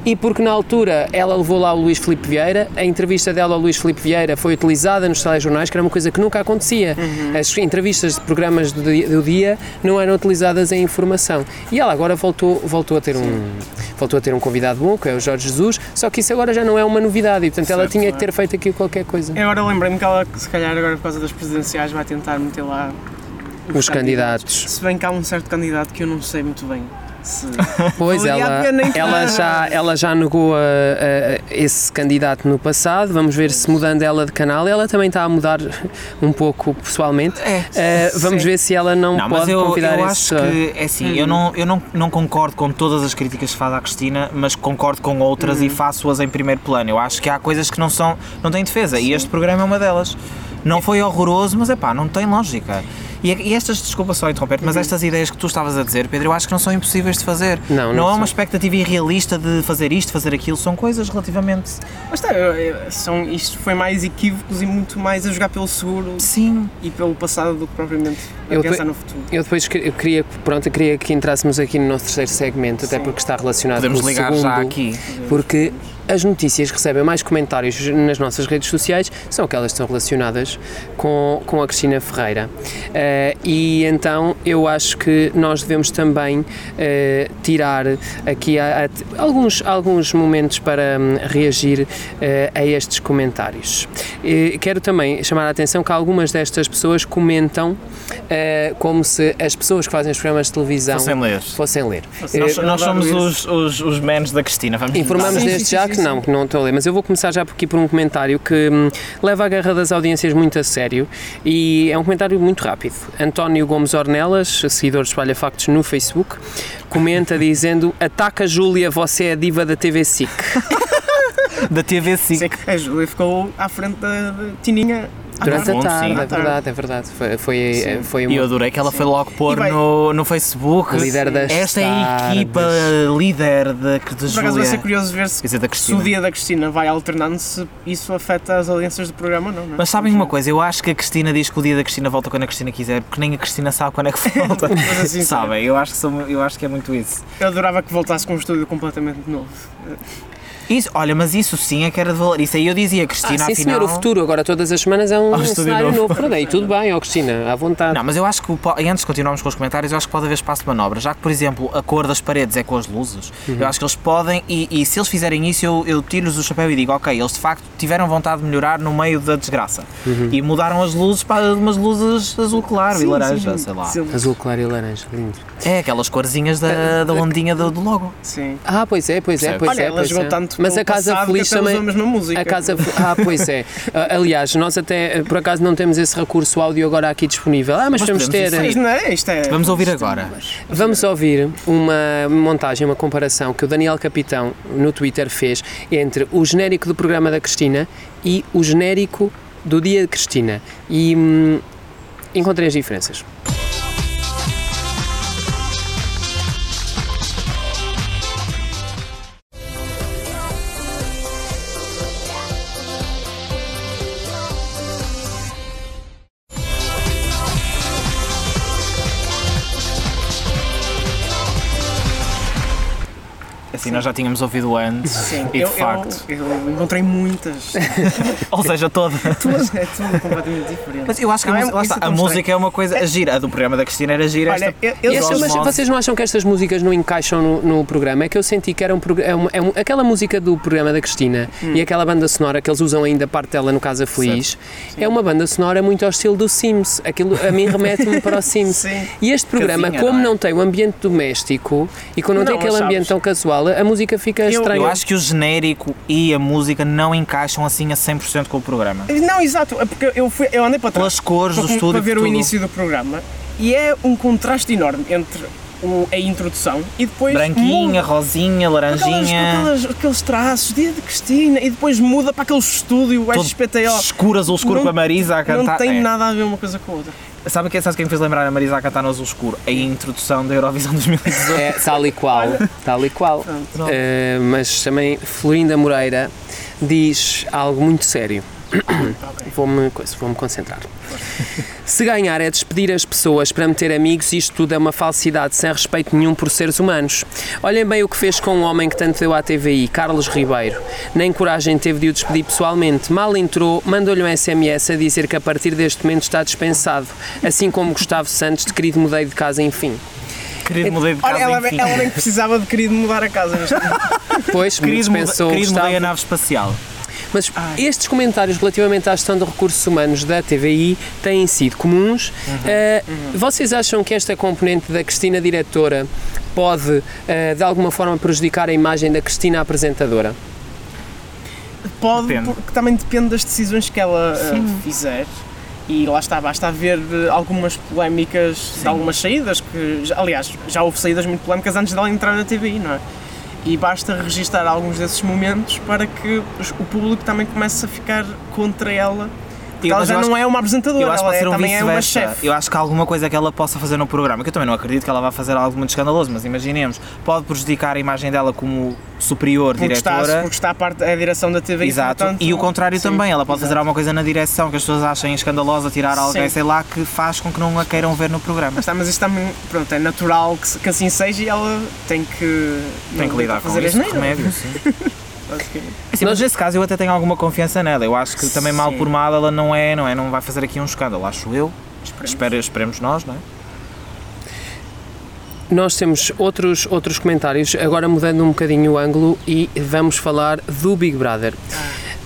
e porque na altura ela levou lá o Luís Filipe Vieira, a entrevista dela ao Luís Filipe Vieira foi utilizada nos telejornais, que era uma coisa que nunca acontecia. As entrevistas de programas do dia, do dia não eram utilizadas em informação. E ela agora voltou, voltou, a ter um, voltou a ter um convidado bom, que é o Jorge Jesus, só que isso agora já não é uma novidade e portanto ela Certo, tinha que ter feito aqui qualquer coisa. Eu agora lembrei-me que ela, se calhar, agora por causa das presidenciais, vai tentar meter lá Os candidatos. Se bem que há um certo candidato que eu não sei muito bem se. <laughs> Pois ela, ela, já, ela já negou a- a- esse candidato no passado. Vamos ver se mudando ela de canal. Ela também está a mudar um pouco pessoalmente. É. Uh, vamos Sim. ver se ela não, Não, mas pode eu, convidar eu esse. acho que, é assim, eu, não, eu não, não concordo com todas as críticas que faz à Cristina, mas concordo com outras e faço-as em primeiro plano. Eu acho que há coisas que não são, não têm defesa e este programa é uma delas. Não foi horroroso, mas é pá, não tem lógica. E, e estas, desculpa só interromper, mas estas ideias que tu estavas a dizer, Pedro, eu acho que não são impossíveis de fazer. Não, não não é uma expectativa irrealista de fazer isto, fazer aquilo, são coisas relativamente. Mas está, são, isto foi mais equívocos e muito mais a jogar pelo seguro Sim. e pelo passado do que propriamente a Eu pensar pe- no futuro. Eu depois eu queria, pronto, eu queria que entrássemos aqui no nosso terceiro segmento, até Sim. porque está relacionado Podemos com o ligar segundo, já aqui. porque as notícias que recebem mais comentários nas nossas redes sociais são aquelas que estão relacionadas com, com a Cristina Ferreira. Eh, e então eu acho que nós devemos também eh, tirar aqui a- a- alguns, alguns momentos para hum, reagir eh, a estes comentários. Quero também chamar a atenção que algumas destas pessoas comentam como se as pessoas que fazem os programas de televisão Fossem ler. fossem ler. Nós, nós somos os, os, os mens da Cristina, vamos Informamos desde já sim, que não, que não estou a ler, mas eu vou começar já por aqui por um comentário que hum, leva a guerra das audiências muito a sério e é um comentário muito rápido. António Gomes Ornelas, seguidor de Espalha Factos no Facebook, comenta dizendo: Ataca Júlia, você é a diva da TV SIC. <laughs> da TV 5. Sei que a Júlia ficou à frente da, Tininha Durante a tarde, sim. é verdade, é verdade. Foi, foi, Sim. foi E eu uma. adorei que ela foi logo pôr vai- no, no Facebook. Líder das Esta é a tardes. equipa líder da, da Por acaso vai ser curioso ver se, dizer, se o Cristina. dia da Cristina vai alternando se isso afeta as audiências do programa ou não. não é? Mas sabem uma coisa, eu acho que a Cristina diz que o dia da Cristina volta quando a Cristina quiser, porque nem a Cristina sabe quando é que <laughs> volta. Assim, sabem, eu acho, que sou- eu acho que é muito isso. Eu adorava que voltasse com um estúdio completamente novo. Isso. Olha, mas isso sim é que era de valor. Isso aí eu dizia, Ah, Cristina, sim, afinal. senhor, o futuro agora todas as semanas é um, Ah, um estúdio cenário novo. novo para daí. Tudo bem, ó Cristina, à vontade. Não, mas eu acho que, e antes de continuarmos com os comentários, eu acho que pode haver espaço de manobra. Já que, por exemplo, a cor das paredes é com as luzes, Uhum. eu acho que eles podem, e, e se eles fizerem isso, eu, eu tiro-lhes o chapéu e digo, ok, eles de facto tiveram vontade de melhorar no meio da desgraça. Uhum. E mudaram as luzes para umas luzes azul claro e Sim, laranja, sim, sei lá. Azul claro e laranja, lindo. É, aquelas corzinhas da, da ondinha do, do logo. Sim. Ah, pois é, pois é, pois Olha, é. ela pois jogou é. tanto Mas a Casa Feliz também. a mesma música. A Casa Ah, pois é. Ah, Aliás, nós até eh, por acaso não temos esse recurso áudio agora aqui disponível. Ah, mas, Mas vamos podemos, ter. Mas não é, isto é... Vamos ouvir agora. Vamos ouvir uma montagem, uma comparação que o Daniel Capitão no Twitter fez entre o genérico do programa da Cristina e o genérico do dia de Cristina. E hum, encontrei as diferenças. Nós já tínhamos ouvido antes. Sim, E de eu, facto. eu, eu encontrei muitas. <laughs> Ou seja, toda. tudo, é tudo completamente diferente. Mas eu acho que a, Não, é- música- lá isso está, é a música é uma coisa. A gira. A do programa da Cristina era gira. Olha, esta, eu, eu esta- mas vocês não acham que estas músicas não encaixam no, no programa? É que eu senti que era um, prog- é é um- aquela música do programa da Cristina Hum. e aquela banda sonora que eles usam ainda parte dela no Casa Feliz é uma banda sonora muito ao estilo do Sims. Aquilo a mim remete-me para o <laughs> Sims. Sim. E este programa, Casinha, como não é? não tem o ambiente doméstico e quando não, tem Não, aquele mas ambiente sabes- tão casual, a música fica Eu- estranha. Eu acho que o genérico e a música não encaixam assim a 100% com o programa. Não, exato, é porque eu, fui, eu andei para trás Pelas cores do <laughs> para, estúdio. para ver o início do programa e é um contraste enorme entre o- a introdução e depois Branquinha, muda. rosinha, Aquelas, laranjinha. aquelas, aqueles traços, dia de Cristina, e depois muda para aquele estúdio todo SPTO. Escuro, azul escuro Não- com a Marisa a cantar. Não tem É. nada a ver uma coisa com a outra. Sabe o que sabe quem me fez lembrar a Marisa cantar no azul escuro? A introdução da Eurovisão 2018. É tal e qual, tal e qual. Eh, mas também Florinda Moreira diz algo muito sério. <coughs> Vou-me vou-me concentrar. Se ganhar é despedir as pessoas para meter amigos, isto tudo é uma falsidade sem respeito nenhum por seres humanos. Olhem bem o que fez com um homem que tanto deu à TVI, Carlos Ribeiro. Nem coragem teve de o despedir pessoalmente. Mal entrou, mandou-lhe um SMS a dizer que a partir deste momento está dispensado. Assim como Gustavo Santos, de querido mudei de casa, enfim. Querido, mudei de casa, Olha, ela, enfim. ela nem precisava de querido mudar a casa. <laughs> Pois, Querido, muda- dispensou querido, mudei a Gustavo. nave espacial. Mas estes comentários relativamente à gestão de recursos humanos da TVI têm sido comuns. Eh, Vocês acham que esta componente da Cristina diretora pode, eh, de alguma forma, prejudicar a imagem da Cristina apresentadora? Pode, Depende. porque também depende das decisões que ela uh, fizer. E lá está, basta haver uh, algumas polémicas de algumas saídas, que, aliás, já houve saídas muito polémicas antes dela entrar na TVI, não é? E basta registar alguns desses momentos para que o público também comece a ficar contra ela. Eu- ela já não é uma apresentadora, Eu acho ela é, um também é uma chefe. Eu acho que há alguma coisa que ela possa fazer no programa, que eu também não acredito que ela vá fazer algo muito escandaloso, mas imaginemos, pode prejudicar a imagem dela como superior Porque está, diretora. porque está a parte a direção da TVI. Exato, portanto, e o contrário sim, também, ela pode fazer exato. alguma coisa na direção que as pessoas achem escandalosa, tirar alguém, Sim. sei lá, que faz com que não a queiram ver no programa. Mas, está, mas isto também, pronto, é natural que, que assim seja e ela tem que. Tem que lidar com fazer isso, remédio, sim. <laughs> basicamente. Sim, mas nesse caso eu até tenho alguma confiança nela. Eu acho que também mal Sim. por mal ela não é, não é, não vai fazer aqui um escândalo, acho eu. Esperemos. Esperemos nós, não é? Nós temos outros, outros comentários, agora mudando um bocadinho o ângulo e vamos falar do Big Brother.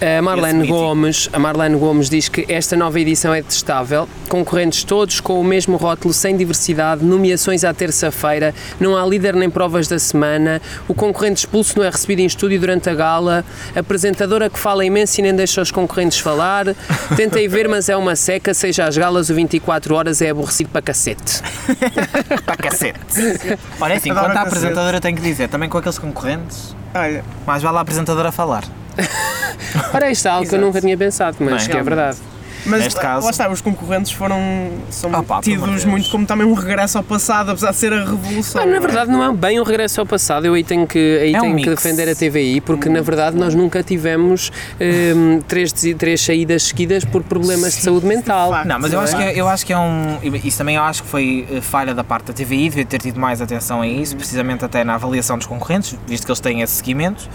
A Marlene. Gomes, a Marlene Gomes diz que esta nova edição é detestável, concorrentes todos com o mesmo rótulo, sem diversidade, nomeações à terça-feira, não há líder nem provas da semana, o concorrente expulso não é recebido em estúdio durante a gala, a apresentadora que fala imenso e nem deixa os concorrentes falar, tentei ver mas é uma seca, seja às galas o 24 horas é aborrecido para cacete. <laughs> Para cacete. Olha assim, Adoro quanto a apresentadora tem que dizer, também com aqueles concorrentes, Olha, mais vale a apresentadora falar. <laughs> Ora, isto é algo que eu nunca tinha pensado, mas Bem, que é verdade. mas Neste caso- lá está, os concorrentes foram são Ah, pá, tidos de muito como também um regresso ao passado, apesar de ser a revolução. Não na é? verdade não é bem um regresso ao passado, eu aí tenho que, aí É um tenho que mix. defender a TVI, porque na verdade nós nunca tivemos hum, três, três saídas seguidas por problemas de saúde mental. facto. Não, mas eu é? acho, que é, eu acho que é um. Isso também eu acho que foi eh, falha da parte da TVI, devia ter tido mais atenção a isso, precisamente até na avaliação dos concorrentes, visto que eles têm esse seguimento.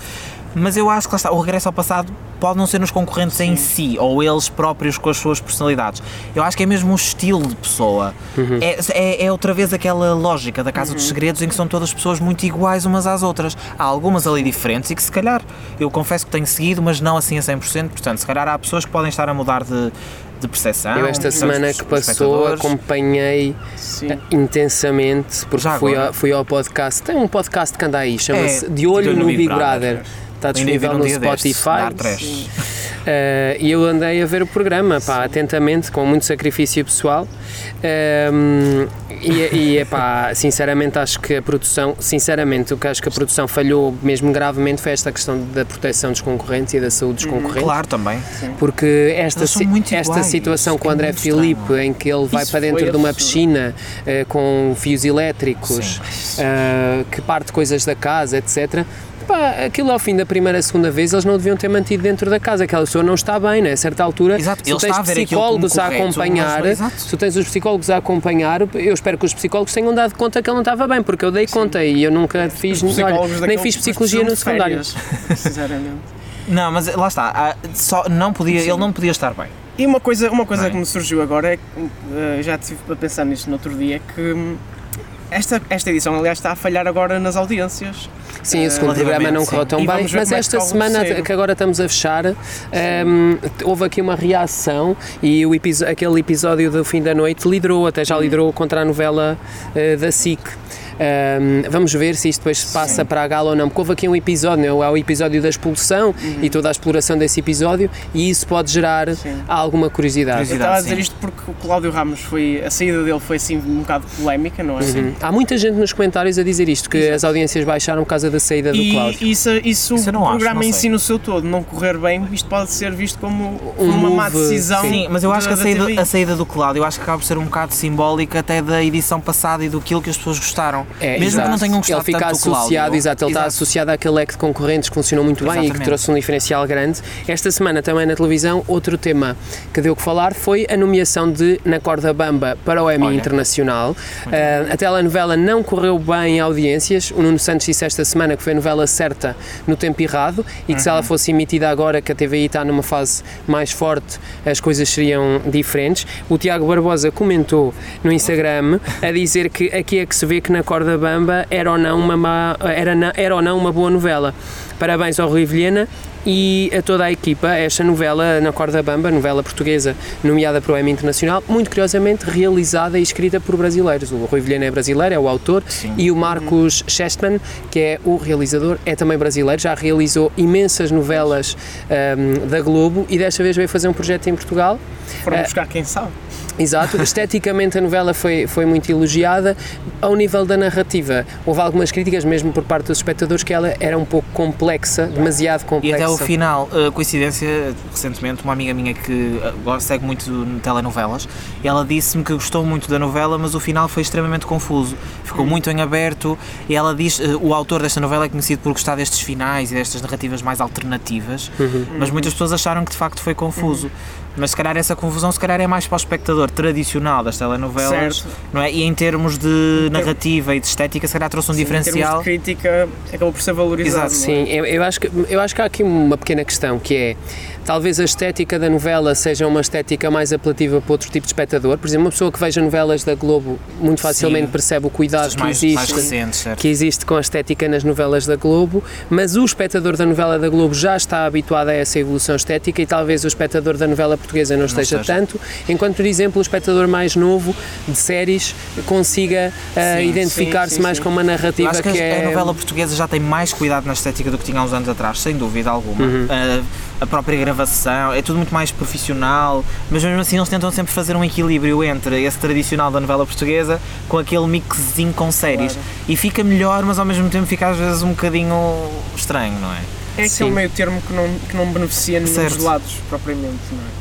Mas eu acho que lá está, o regresso ao passado pode não ser nos concorrentes em si, ou eles próprios com as suas personalidades. Eu acho que é mesmo o estilo de pessoa. É, é, é outra vez aquela lógica da Casa dos Segredos em que são todas pessoas muito iguais umas às outras. Há algumas ali diferentes e que se calhar, eu confesso que tenho seguido, mas não assim a 100%. Portanto, se calhar há pessoas que podem estar a mudar de, de percepção. Eu esta semana que passou acompanhei Sim. eh, intensamente, porque fui ao, fui ao podcast, tem um podcast que anda aí, chama-se É, De Olho no Big Brother. Brother. Está disponível no destes, Spotify. trash. Eh, e eu andei a ver o programa, pá, atentamente, com muito sacrifício pessoal. Ehm, e, e epá, sinceramente acho que a produção, sinceramente, o que acho que a produção falhou mesmo gravemente foi esta questão da proteção dos concorrentes e da saúde dos concorrentes. Claro, também. Porque esta, esta situação com o é André Filipe, estranho. em que ele vai Isso para dentro de uma absurdo. piscina eh, com fios elétricos, eh, que parte coisas da casa, etc. Pá, aquilo ao fim da primeira, segunda vez eles não deviam ter mantido dentro da casa. Aquela pessoa não está bem, né? a certa altura. Exato, se ele tens aquilo psicólogos a correto, acompanhar, mas- se tu tens os psicólogos a acompanhar, eu espero que os psicólogos tenham dado conta que ele não estava bem, porque eu dei conta e eu nunca fiz, olha, nem fiz psicologia no secundário. <laughs> Sinceramente. Não, mas lá está. Só não podia, ele não podia estar bem. E uma coisa, uma coisa é? que me surgiu agora é que eh, já estive a pensar nisto no outro dia que esta, esta edição aliás está a falhar agora nas audiências. Sim, o segundo programa não correu tão bem, mas é esta semana que agora estamos a fechar, ehm, houve aqui uma reação e o episo- aquele episódio do fim da noite liderou, até já liderou contra a novela eh, da SIC. Ehm, vamos ver se isto depois se passa para a gala ou não, porque houve aqui um episódio, é? Há o episódio da expulsão e toda a exploração desse episódio e isso pode gerar Sim. alguma curiosidade. Eu Curiosidade. estava a dizer sim. isto porque o Cláudio Ramos foi. A saída dele foi assim um bocado polémica, não é? Uhum. Há muita gente nos comentários a dizer isto, que as audiências baixaram por causa da saída do Cláudio. E isso, isso, Isso o acho, programa não em sei. si no seu todo não correr bem, isto pode ser visto como Um uma má move, decisão. Sim, mas eu acho que a da- da saída, a saída do Cláudio eu acho que acaba por ser um bocado simbólica até da edição passada e do que as pessoas gostaram. É, Mesmo exato. que não tenham gostado Ele fica tanto associado, Cláudio. exato, ele está associado àquele leque de concorrentes que funcionou muito bem e que Exatamente. trouxe um diferencial grande. Esta semana também na televisão, outro tema que deu que falar foi a nomeação de Na Corda Bamba para o Emmy Olha. Internacional. Ah, a telenovela não correu bem em audiências. O Nuno Santos disse esta semana que foi a novela certa no tempo errado e que se Uhum. ela fosse emitida agora, que a TVI está numa fase mais forte, as coisas seriam diferentes. O Tiago Barbosa comentou no Instagram a dizer que aqui é que se vê que na Corda Bamba era ou não uma, má- era, era ou não uma boa novela. Parabéns ao Rui Vilhena e a toda a equipa esta novela na corda bamba, novela portuguesa nomeada para o Emmy Internacional, muito curiosamente realizada e escrita por brasileiros. O Rui Vilhena é brasileiro, é o autor, Sim. e o Marcos Chestman, que é o realizador, é também brasileiro, já realizou imensas novelas ahm, da Globo e desta vez veio fazer um projeto em Portugal. Foram É. buscar quem sabe. Exato, esteticamente a novela foi, foi muito elogiada. Ao nível da narrativa, houve algumas críticas, mesmo por parte dos espectadores, que ela era um pouco complexa, demasiado E complexa. até o final, uh, coincidência, recentemente, uma amiga minha que agora segue muito telenovelas, e ela disse-me que gostou muito da novela, mas o final foi extremamente confuso. Ficou muito em aberto, e ela diz, uh, o autor desta novela é conhecido por gostar destes finais e destas narrativas mais alternativas, mas muitas pessoas acharam que de facto foi confuso. Mas se calhar essa confusão se calhar é mais para o espectador tradicional das telenovelas, Certo. não é? E em termos de narrativa e de estética, se calhar trouxe um Sim, Em diferencial. termos de crítica, acabou por ser valorizado. Exato, é? Sim, eu, eu acho que, eu acho que há aqui uma pequena questão que é talvez a estética da novela seja uma estética mais apelativa para outro tipo de espectador. Por exemplo, uma pessoa que veja novelas da Globo muito facilmente Sim. percebe o cuidado que mais, existe. mais recentes, que existe com a estética nas novelas da Globo, mas o espectador da novela da Globo já está habituado a essa evolução estética e talvez o espectador da novela portuguesa não esteja esteja. tanto, enquanto, por exemplo, o espectador mais novo de séries consiga Sim, identificar-se mais sim. com uma narrativa que, que a- é. a novela portuguesa já tem mais cuidado na estética do que tinha há uns anos atrás, sem dúvida alguma. Uhum. A, a própria gravação, é tudo muito mais profissional, mas mesmo assim eles tentam sempre fazer um equilíbrio entre esse tradicional da novela portuguesa com aquele mixzinho com séries. Claro. E fica melhor, mas ao mesmo tempo fica às vezes um bocadinho estranho, não é? É Sim. aquele meio termo que não, que não beneficia nenhum Certo. dos lados, propriamente. Não é?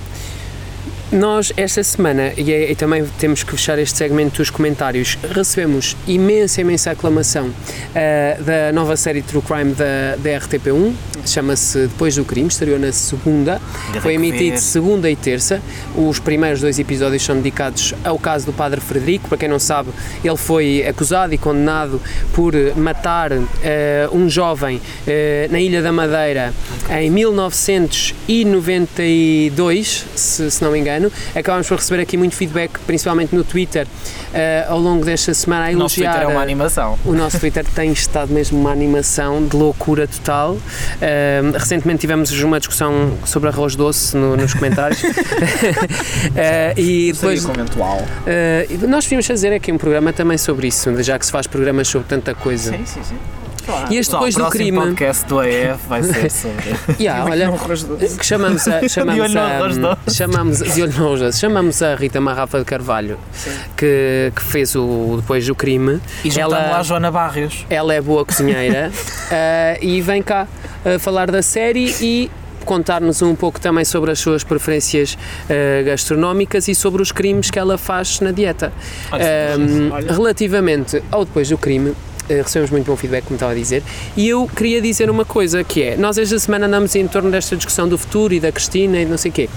Nós, esta semana, e, é- e também temos que fechar este segmento dos comentários, recebemos imensa, imensa aclamação ah, da nova série True Crime da, da RTP1, chama-se Depois do Crime, estreou na segunda, Ainda foi emitido ver. segunda e terça. Os primeiros dois episódios são dedicados ao caso do Padre Frederico. Para quem não sabe, ele foi acusado e condenado por matar eh, um jovem eh, na Ilha da Madeira em 1992, se, se não me engano. Acabámos por receber aqui muito feedback, principalmente no Twitter, eh, ao longo desta semana, a O nosso elogiar. Twitter é uma a- animação. o nosso Twitter <laughs> tem estado mesmo uma animação de loucura total. Ahm, recentemente tivemos uma discussão sobre arroz doce no- nos comentários. Ah, <laughs> <laughs> e depois conventual. nós devíamos fazer aqui um programa também sobre isso, já que se faz programas sobre tanta coisa. Sim, sim, sim. Claro. E este depois o do crime, podcast do AF vai ser <laughs> sobre. yeah, olha, que chamamos a, chamamos no arroz a, doce. chamamos, de olho no chamamos a Rita Marrafa de Carvalho, Sim. que, que fez o depois do crime. E Ela- lá a Joana Barrios. Ela é boa cozinheira ah, <laughs> e vem cá ah, falar da série e contar-nos um pouco também sobre as suas preferências ah, gastronómicas e sobre os crimes que ela faz na dieta. Olha, olha. relativamente ao depois do crime, eh, recebemos muito bom feedback, como estava a dizer, e eu queria dizer uma coisa que é, nós esta semana andamos em torno desta discussão do futuro e da Cristina e não sei o quê.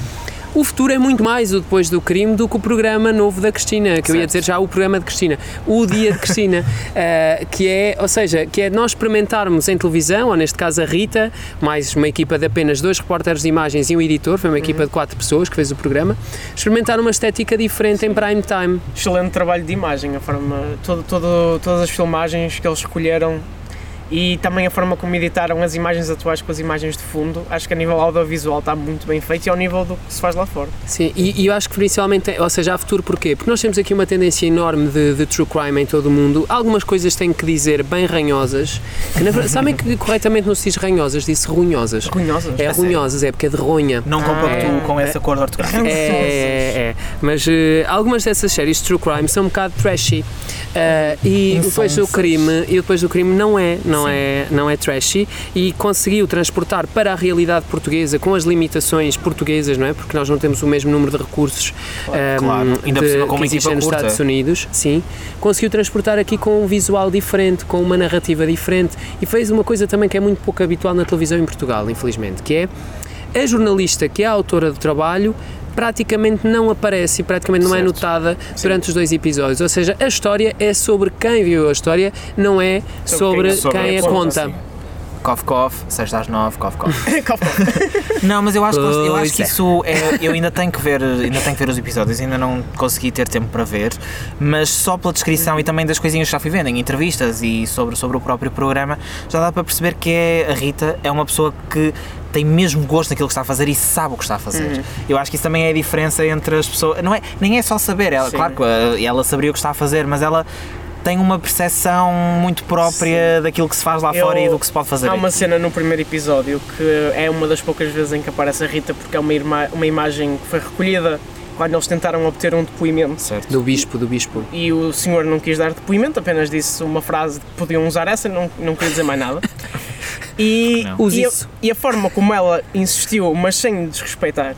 O futuro é muito mais o depois do crime do que o programa novo da Cristina, que eu ia Certo. dizer já o programa de Cristina, o dia de Cristina, <laughs> eh, que é, ou seja, que é nós experimentarmos em televisão, ou neste caso a Rita, mais uma equipa de apenas dois repórteres de imagens e um editor, foi uma equipa de quatro pessoas que fez o programa, experimentar uma estética diferente em prime time. Excelente trabalho de imagem, a forma, todo, todo, todas as filmagens que eles escolheram e também a forma como editaram as imagens atuais com as imagens de fundo, acho que a nível audiovisual está muito bem feito e ao nível do que se faz lá fora. Sim, e, e eu acho que principalmente, ou seja, há futuro porquê? Porque nós temos aqui uma tendência enorme de, de true crime em todo o mundo. Algumas coisas têm que dizer bem ranhosas. Que, na sabem que corretamente não se diz ranhosas, disse runhosas. Runhosas. É runhosas, é porque é de ronha. Não compactuo com essa cor de ortográfica. É, é, é. Mas eh, algumas dessas séries de true crime são um bocado trashy. Eh, e depois do crime, e depois do crime não é, não é, não é trashy e conseguiu transportar para a realidade portuguesa com as limitações portuguesas, não é? Porque nós não temos o mesmo número de recursos claro. Ainda de- com que uma existem equipa nos. Estados Unidos, sim. Conseguiu transportar aqui com um visual diferente, com uma narrativa diferente e fez uma coisa também que é muito pouco habitual na televisão em Portugal, infelizmente, que é a jornalista que é a autora do trabalho praticamente não aparece e praticamente não é Certo. notada durante os dois episódios. Ou seja, a história é sobre quem viu a história, não é sobre, Sobre quem- quem a conta. sim. Cof Cof, sexta às nove, Cof Cof. Cof, cof. Não, mas eu acho, que- eu acho que é. isso é. Eu ainda tenho que ver, ainda tenho que ver os episódios, ainda não consegui ter tempo para ver, mas só pela descrição e também das coisinhas que já fui vendo em entrevistas e sobre, sobre o próprio programa, já dá para perceber que é, a Rita é uma pessoa que tem mesmo gosto naquilo que está a fazer e sabe o que está a fazer. Eu acho que isso também é a diferença entre as pessoas. Não é, nem é só saber, ela, Sim. claro que eh, ela saberia o que está a fazer, mas ela tem uma percepção muito própria daquilo que se faz lá Eu- fora e do que se pode fazer. Há uma aqui. cena no primeiro episódio que é uma das poucas vezes em que aparece a Rita porque é uma, irma- uma imagem que foi recolhida quando eles tentaram obter um depoimento. Certo. Do bispo, do bispo. E o senhor não quis dar depoimento, apenas disse uma frase que podiam usar essa, não, não queria dizer mais nada. <laughs> E, e, a, e a forma como ela insistiu, mas sem desrespeitar,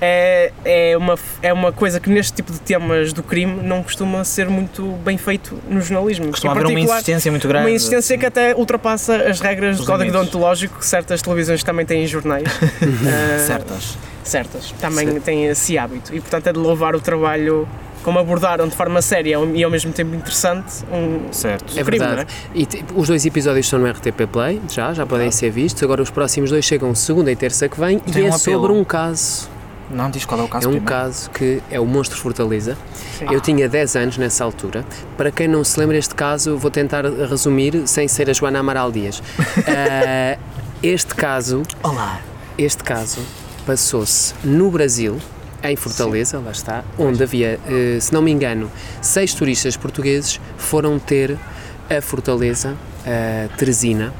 é, é, uma, é uma coisa que neste tipo de temas do crime não costuma ser muito bem feito no jornalismo. Costuma haver uma insistência muito grande. uma insistência que até ultrapassa as regras do código deontológico que certas televisões também têm em jornais. Ah, <laughs> Certas. certas. Também Certo. têm esse hábito. E portanto é de louvar o trabalho como abordaram de forma séria e ao mesmo tempo interessante um Certo. É crime, verdade. E te- os dois episódios estão no RTP Play, já, já podem ser vistos. Agora os próximos dois chegam segunda e terça que vem Tem e é um apelo. sobre um caso. Não diz qual é o caso É um primeiro. caso que é o Monstro Fortaleza. Sim. Eu tinha 10 anos nessa altura. Para quem não se lembra este caso, vou tentar resumir sem ser a Joana Amaral Dias. Ah, <laughs> este caso, Olá. este caso passou-se no Brasil, em Fortaleza, lá está, onde havia, eh, se não me engano, seis turistas portugueses foram ter a Fortaleza, a Teresina,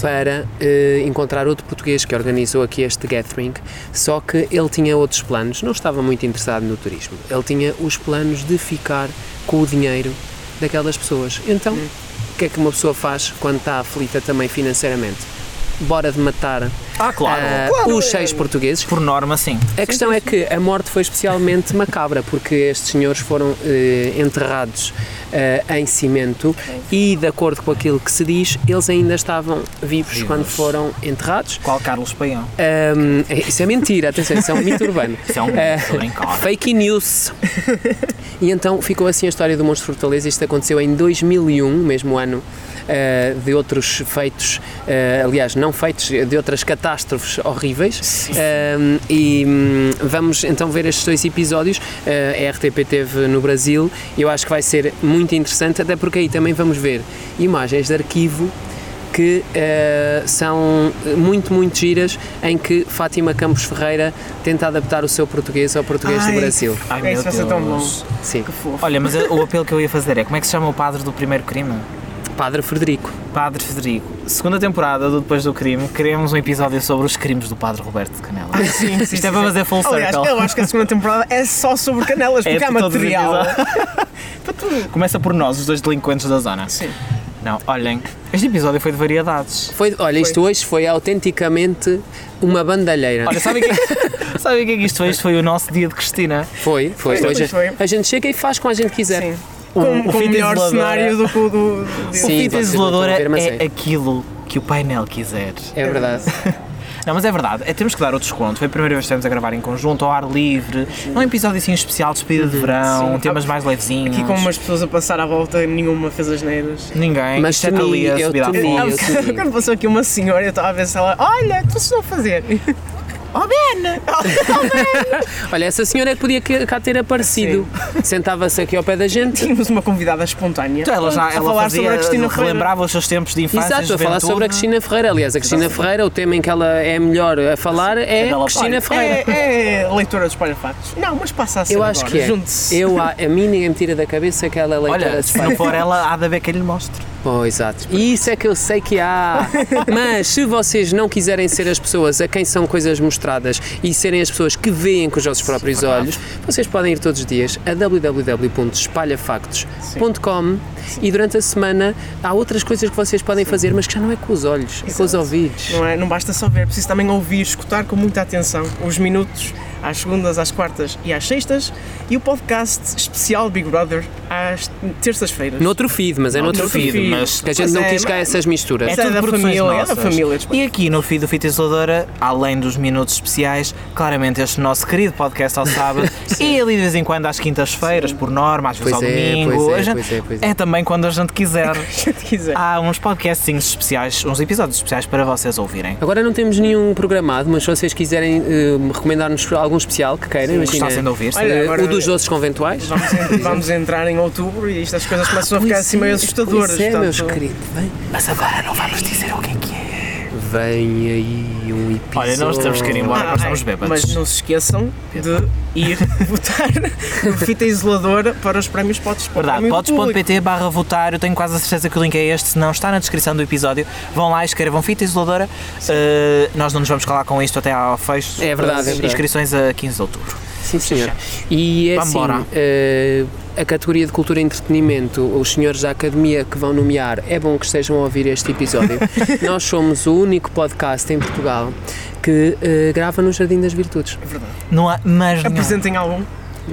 para eh, encontrar outro português que organizou aqui este gathering, só que ele tinha outros planos, não estava muito interessado no turismo. Ele tinha os planos de ficar com o dinheiro daquelas pessoas. Então, o que é que uma pessoa faz quando está aflita também financeiramente? Bora de matar Ah, claro. ah, Claro, os seis portugueses. Por norma, sim. A questão é que a morte foi especialmente macabra, porque estes senhores foram eh, enterrados eh, em cimento e, de acordo com aquilo que se diz, eles ainda estavam vivos, Vivos. quando foram enterrados. Qual Carlos Paião? Ahm, é- isso é mentira, atenção, isso é um mito urbano. Isso é um a brincar. Fake news. E então ficou assim a história do Monstro Fortaleza. Isto aconteceu em 2001, mesmo ano eh, de outros feitos, aliás, não feitos, de outras catástrofes horríveis. Um, e hum, vamos então ver estes dois episódios. Uh, a RTP teve no Brasil e eu acho que vai ser muito interessante, até porque aí também vamos ver imagens de arquivo que uh, são muito, muito giras, em que Fátima Campos Ferreira tenta adaptar o seu português ao português Ai, do Brasil. Ai, É, meu isso vai ser tão bom. Sim, Que fofo. Olha, mas o apelo que eu ia fazer é como é que se chama o padre do primeiro crime? Padre Frederico. Padre Federico. Segunda temporada do Depois do Crime, queremos um episódio sobre os crimes do Padre Roberto de Canela. Sim, sim, Isto é para fazer full Aliás, circle. eu acho que a segunda temporada é só sobre canelas, É porque há de todos os material. Começa por nós, os dois delinquentes da zona. Sim. Não, olhem, este episódio foi de variedades. Foi, olha, isto hoje foi autenticamente uma bandalheira. Olha, sabem o que, é- <laughs> sabem o que é que isto foi? Isto foi o nosso dia de Cristina. foi, foi. Foi, Hoje foi. A gente chega e faz como a gente quiser. Sim. O- Com, o com o fita melhor isoladora- cenário do que o do. do- Sim, o fita isoladora ver, mas é é. aquilo que o painel quiser. É verdade. <laughs> Não, mas é verdade, é, temos que dar o desconto. Foi a primeira vez que estamos a gravar em conjunto, ao ar livre. Um episódio assim especial, despedida de verão, Sim. temas mais levezinhos. Aqui com umas pessoas a passar à volta, nenhuma fez as neiras. Ninguém. Mas é temi, ali a eu subida à temi. <laughs> Quando passou aqui uma senhora, eu estava a ver se ela. Olha, tu estou a fazer. <laughs> Oh, Ben! Olha, essa senhora é que podia cá ter aparecido. Sentava-se aqui ao pé da gente. Tínhamos uma convidada espontânea. Então, ela já a ela falar fazia, sobre a Cristina Ferreira. relembrava os seus tempos de infância. Exato, a falar sobre a Cristina Ferreira. Aliás, a Cristina Ferreira, o tema em que ela é melhor a falar é dela Cristina pai. Ferreira. É, é leitora de espalha-fatos. Não, mas passa a ser Eu acho agora. que é. Junte-se. Eu, a, a mim ninguém me tira da cabeça que ela é leitora Olha, de se não for ela, há de haver quem lhe mostre. Oh, exato. E isso é que eu sei que há. <laughs> Mas se vocês não quiserem ser as pessoas a quem são coisas mostradas e serem as pessoas que veem com os vossos próprios olhos, vocês podem ir todos os dias a www.espalhafactos.com e durante a semana há outras coisas que vocês podem fazer, mas que já não é com os olhos, é com os ouvidos. Não, é? não basta só ver, é preciso também ouvir, escutar com muita atenção os minutos às segundas, às quartas e às sextas e o podcast especial Big Brother às terças-feiras. Noutro feed, mas é noutro, Noutro feed. feed. mas Que a gente Mas não é- quis cá essas misturas. É é tudo da família, é da nossas. família. desculpa. E aqui no feed do Fita Isoladora, além dos minutos especiais, claramente este nosso querido podcast ao sábado <laughs> e ali de vez em quando às quintas-feiras, por norma, às vezes Pois ao é, domingo. pois é, pois é, pois é. é também quando a gente quiser. Se <laughs> a gente quiser. Há uns podcastings especiais, uns episódios especiais para vocês ouvirem. Agora não temos nenhum programado, mas se vocês quiserem eh, recomendar-nos algum especial que queiram, imagina. Gostassem de ouvir. Olha, eh, agora- o dos doces conventuais. Vamos, en- <laughs> vamos entrar em outubro e estas coisas começam a ficar assim meio assustadoras. Pois é, meus portanto, queridos. Vem, Mas agora não vamos dizer o que é que é. Vem aí um episódio. Olha, nós temos que ir embora, Ah, nós é, estamos bêbados. Mas não se esqueçam de ir <laughs> votar Fita Isoladora para os prémios Potes. o Verdade, podes.pt barra votar, eu tenho quase a certeza que o link é este, se não está na descrição do episódio. Vão lá, escrevam fita isoladora. Uh, nós não nos vamos calar com isto até ao fecho. É verdade, das é verdade. Inscrições a 15 de outubro. Sim, senhor. E é assim, Vambora. A categoria de cultura e entretenimento, os senhores da academia que vão nomear, é bom que estejam a ouvir este episódio. <laughs> Nós somos o único podcast em Portugal que eh, grava no Jardim das Virtudes. Não há mais nenhum. Apresentem algum.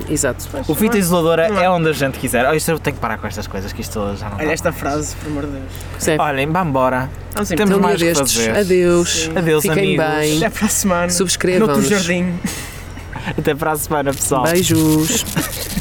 Exato. O fita isoladora Não é. é onde a gente quiser. Oh, isto eu tenho que parar com estas coisas, que isto já não Olha esta mais. frase, por amor de Deus. Sim. Olhem, vamos embora. Vamos Temos. Então, mais dia que destes, fazer. adeus. Sim. Adeus, Fiquem amigos. bem. Até para a semana. Subscrevam-nos. Noutro jardim. <laughs> Até para a semana, pessoal. Beijos. <laughs>